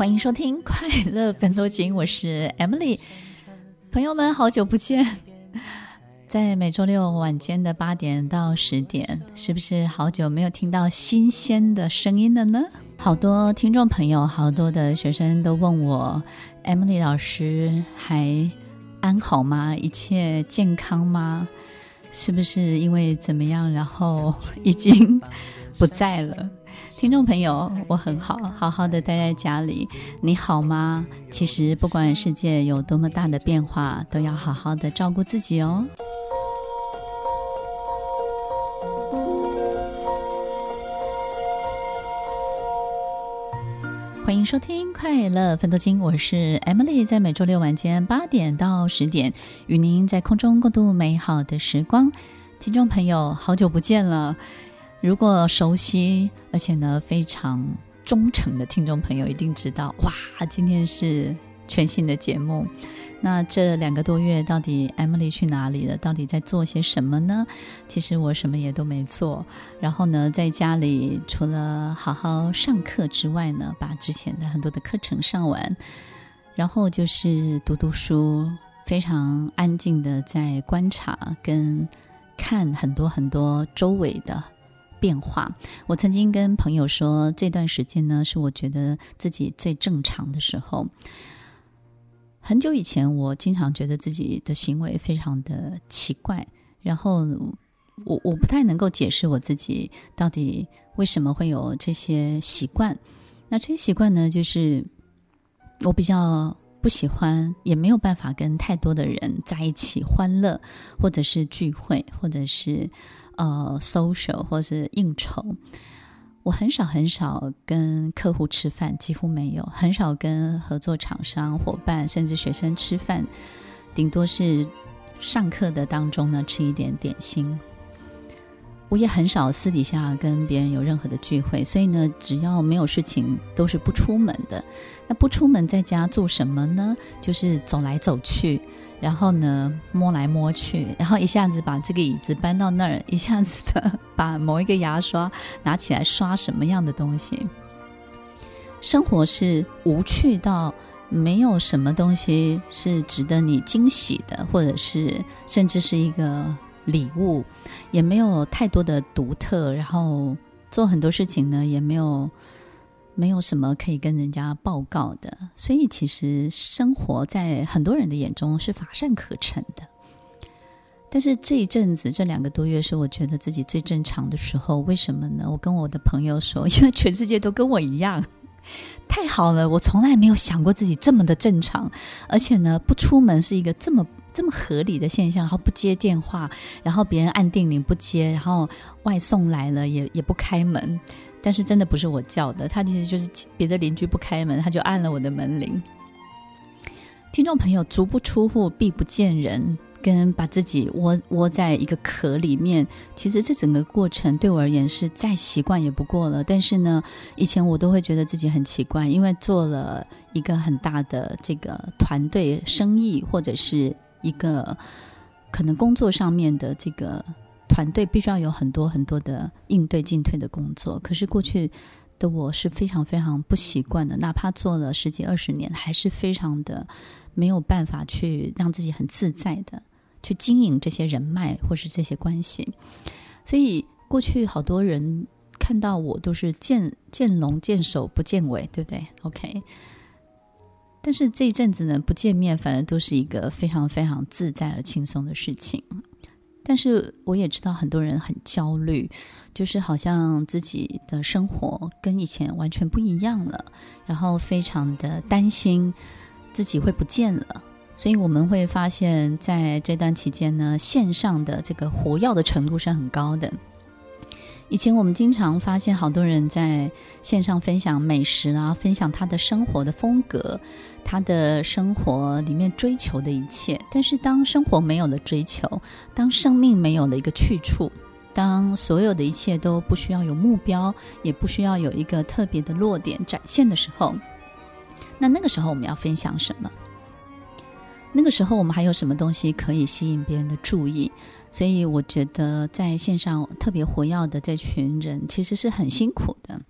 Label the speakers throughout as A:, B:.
A: 欢迎收听《快乐分多金》，我是 Emily。朋友们，好久不见！在每周六晚间的八点到十点，是不是好久没有听到新鲜的声音了呢？好多听众朋友，好多的学生都问我：“Emily 老师还安好吗？一切健康吗？是不是因为怎么样，然后已经不在了？”听众朋友，我很好，好好的待在家里。你好吗？其实不管世界有多么大的变化，都要好好的照顾自己哦。欢迎收听《快乐分多金》，我是 Emily，在每周六晚间八点到十点，与您在空中共度美好的时光。听众朋友，好久不见了。如果熟悉而且呢非常忠诚的听众朋友，一定知道哇，今天是全新的节目。那这两个多月到底 Emily 去哪里了？到底在做些什么呢？其实我什么也都没做。然后呢，在家里除了好好上课之外呢，把之前的很多的课程上完，然后就是读读书，非常安静的在观察跟看很多很多周围的。变化。我曾经跟朋友说，这段时间呢，是我觉得自己最正常的时候。很久以前，我经常觉得自己的行为非常的奇怪，然后我我不太能够解释我自己到底为什么会有这些习惯。那这些习惯呢，就是我比较不喜欢，也没有办法跟太多的人在一起欢乐，或者是聚会，或者是。呃，social 或是应酬，我很少很少跟客户吃饭，几乎没有，很少跟合作厂商伙伴甚至学生吃饭，顶多是上课的当中呢吃一点点心。我也很少私底下跟别人有任何的聚会，所以呢，只要没有事情，都是不出门的。那不出门，在家做什么呢？就是走来走去。然后呢，摸来摸去，然后一下子把这个椅子搬到那儿，一下子的把某一个牙刷拿起来刷什么样的东西。生活是无趣到没有什么东西是值得你惊喜的，或者是甚至是一个礼物，也没有太多的独特，然后做很多事情呢，也没有。没有什么可以跟人家报告的，所以其实生活在很多人的眼中是乏善可陈的。但是这一阵子，这两个多月是我觉得自己最正常的时候。为什么呢？我跟我的朋友说，因为全世界都跟我一样，太好了！我从来没有想过自己这么的正常，而且呢，不出门是一个这么这么合理的现象。然后不接电话，然后别人按电铃不接，然后外送来了也也不开门。但是真的不是我叫的，他其实就是别的邻居不开门，他就按了我的门铃。听众朋友，足不出户，必不见人，跟把自己窝窝在一个壳里面，其实这整个过程对我而言是再习惯也不过了。但是呢，以前我都会觉得自己很奇怪，因为做了一个很大的这个团队生意，或者是一个可能工作上面的这个。团队必须要有很多很多的应对进退的工作，可是过去的我是非常非常不习惯的，哪怕做了十几二十年，还是非常的没有办法去让自己很自在的去经营这些人脉或是这些关系。所以过去好多人看到我都是见见龙见首不见尾，对不对？OK。但是这一阵子呢，不见面反而都是一个非常非常自在而轻松的事情。但是我也知道很多人很焦虑，就是好像自己的生活跟以前完全不一样了，然后非常的担心自己会不见了，所以我们会发现，在这段期间呢，线上的这个活跃的程度是很高的。以前我们经常发现，好多人在线上分享美食啊，分享他的生活的风格，他的生活里面追求的一切。但是，当生活没有了追求，当生命没有了一个去处，当所有的一切都不需要有目标，也不需要有一个特别的落点展现的时候，那那个时候我们要分享什么？那个时候我们还有什么东西可以吸引别人的注意？所以我觉得在线上特别活跃的这群人其实是很辛苦的。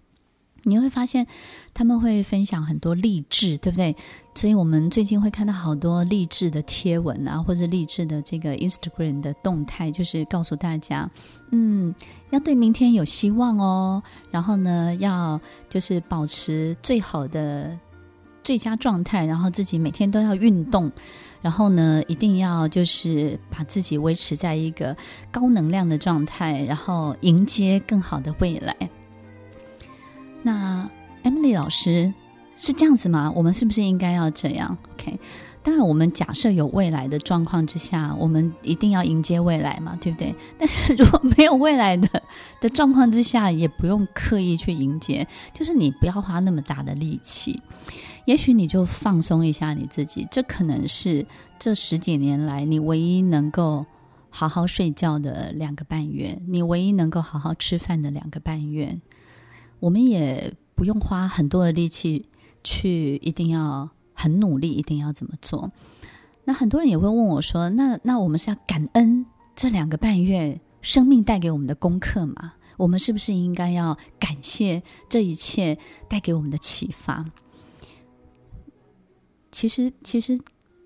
A: 你会发现他们会分享很多励志，对不对？所以我们最近会看到好多励志的贴文啊，或者励志的这个 Instagram 的动态，就是告诉大家，嗯，要对明天有希望哦。然后呢，要就是保持最好的最佳状态，然后自己每天都要运动。然后呢，一定要就是把自己维持在一个高能量的状态，然后迎接更好的未来。那 Emily 老师是这样子吗？我们是不是应该要这样？OK，当然，我们假设有未来的状况之下，我们一定要迎接未来嘛，对不对？但是如果没有未来的的状况之下，也不用刻意去迎接，就是你不要花那么大的力气。也许你就放松一下你自己，这可能是这十几年来你唯一能够好好睡觉的两个半月，你唯一能够好好吃饭的两个半月。我们也不用花很多的力气去一定要很努力，一定要怎么做。那很多人也会问我说：“那那我们是要感恩这两个半月生命带给我们的功课吗？我们是不是应该要感谢这一切带给我们的启发？”其实，其实，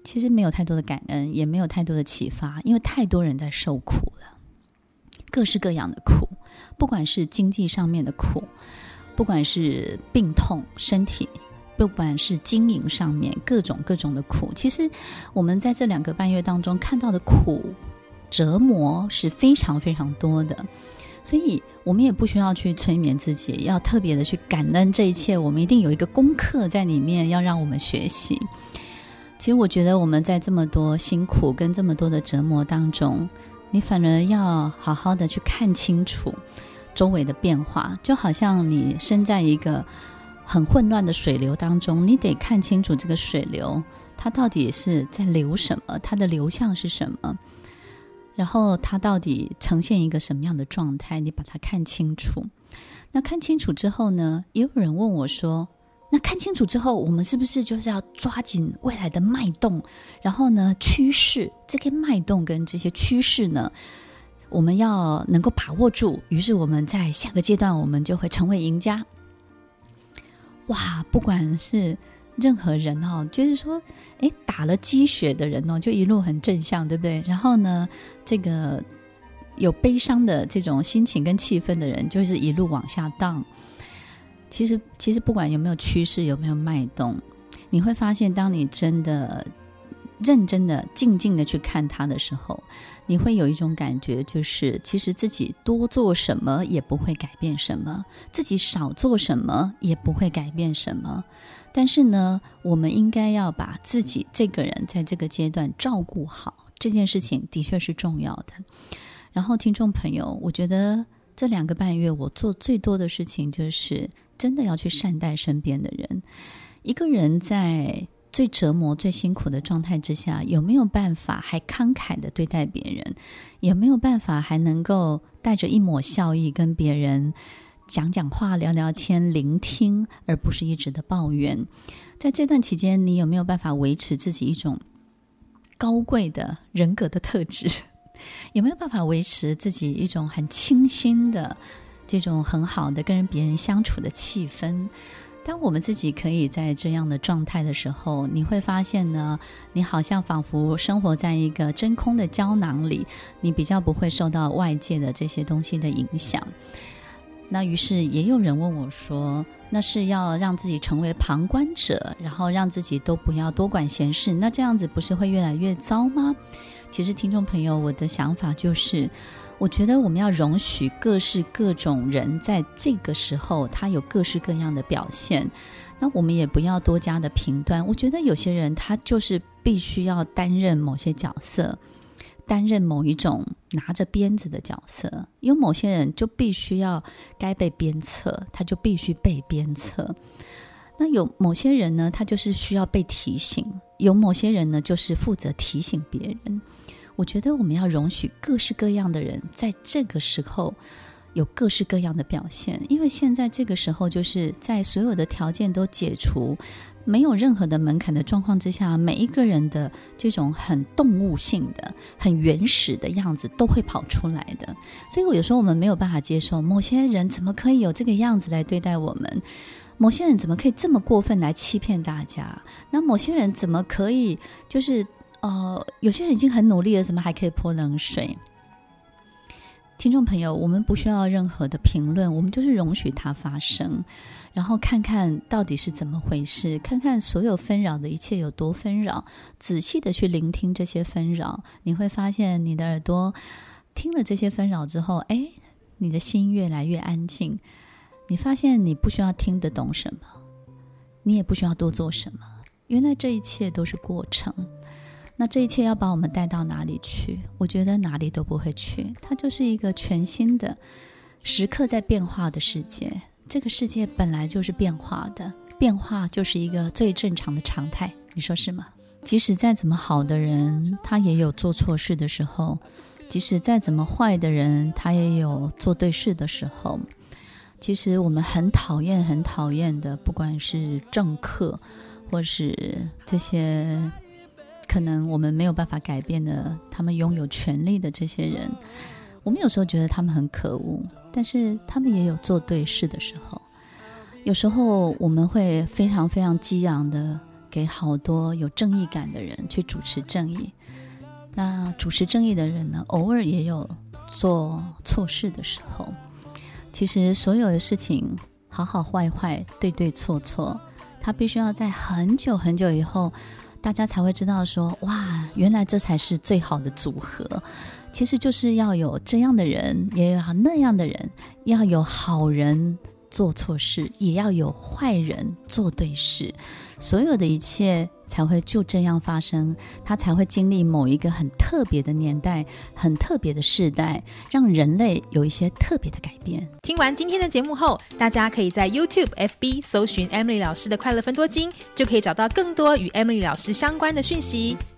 A: 其实没有太多的感恩，也没有太多的启发，因为太多人在受苦了，各式各样的苦，不管是经济上面的苦，不管是病痛、身体，不管是经营上面各种各种的苦。其实，我们在这两个半月当中看到的苦、折磨是非常非常多的。所以，我们也不需要去催眠自己，要特别的去感恩这一切。我们一定有一个功课在里面，要让我们学习。其实，我觉得我们在这么多辛苦跟这么多的折磨当中，你反而要好好的去看清楚周围的变化。就好像你身在一个很混乱的水流当中，你得看清楚这个水流，它到底是在流什么，它的流向是什么。然后它到底呈现一个什么样的状态？你把它看清楚。那看清楚之后呢？也有人问我说：“那看清楚之后，我们是不是就是要抓紧未来的脉动？然后呢，趋势这个脉动跟这些趋势呢，我们要能够把握住。于是我们在下个阶段，我们就会成为赢家。”哇，不管是。任何人哦，就是说，诶，打了鸡血的人哦，就一路很正向，对不对？然后呢，这个有悲伤的这种心情跟气氛的人，就是一路往下荡。其实，其实不管有没有趋势，有没有脉动，你会发现，当你真的认真的、静静的去看它的时候，你会有一种感觉，就是其实自己多做什么也不会改变什么，自己少做什么也不会改变什么。但是呢，我们应该要把自己这个人在这个阶段照顾好，这件事情的确是重要的。然后，听众朋友，我觉得这两个半月我做最多的事情，就是真的要去善待身边的人。一个人在最折磨、最辛苦的状态之下，有没有办法还慷慨的对待别人？有没有办法还能够带着一抹笑意跟别人讲讲话、聊聊天、聆听，而不是一直的抱怨。在这段期间，你有没有办法维持自己一种高贵的人格的特质？有没有办法维持自己一种很清新的这种很好的跟别人相处的气氛？当我们自己可以在这样的状态的时候，你会发现呢，你好像仿佛生活在一个真空的胶囊里，你比较不会受到外界的这些东西的影响。那于是也有人问我说：“那是要让自己成为旁观者，然后让自己都不要多管闲事，那这样子不是会越来越糟吗？”其实，听众朋友，我的想法就是，我觉得我们要容许各式各种人在这个时候，他有各式各样的表现。那我们也不要多加的评断。我觉得有些人他就是必须要担任某些角色，担任某一种拿着鞭子的角色。有某些人就必须要该被鞭策，他就必须被鞭策。那有某些人呢，他就是需要被提醒；有某些人呢，就是负责提醒别人。我觉得我们要容许各式各样的人在这个时候有各式各样的表现，因为现在这个时候就是在所有的条件都解除、没有任何的门槛的状况之下，每一个人的这种很动物性的、很原始的样子都会跑出来的。所以，我有时候我们没有办法接受某些人怎么可以有这个样子来对待我们。某些人怎么可以这么过分来欺骗大家？那某些人怎么可以就是呃，有些人已经很努力了，怎么还可以泼冷水？听众朋友，我们不需要任何的评论，我们就是容许它发生，然后看看到底是怎么回事，看看所有纷扰的一切有多纷扰，仔细的去聆听这些纷扰，你会发现你的耳朵听了这些纷扰之后，哎，你的心越来越安静。你发现你不需要听得懂什么，你也不需要多做什么。原来这一切都是过程。那这一切要把我们带到哪里去？我觉得哪里都不会去。它就是一个全新的、时刻在变化的世界。这个世界本来就是变化的，变化就是一个最正常的常态。你说是吗？即使再怎么好的人，他也有做错事的时候；即使再怎么坏的人，他也有做对事的时候。其实我们很讨厌、很讨厌的，不管是政客，或是这些可能我们没有办法改变的，他们拥有权力的这些人，我们有时候觉得他们很可恶，但是他们也有做对事的时候。有时候我们会非常非常激昂的给好多有正义感的人去主持正义。那主持正义的人呢，偶尔也有做错事的时候。其实所有的事情，好好坏坏，对对错错，他必须要在很久很久以后，大家才会知道说，哇，原来这才是最好的组合。其实就是要有这样的人，也要那样的人，要有好人。做错事也要有坏人做对事，所有的一切才会就这样发生，他才会经历某一个很特别的年代，很特别的世代，让人类有一些特别的改变。
B: 听完今天的节目后，大家可以在 YouTube、FB 搜寻 Emily 老师的快乐分多金，就可以找到更多与 Emily 老师相关的讯息。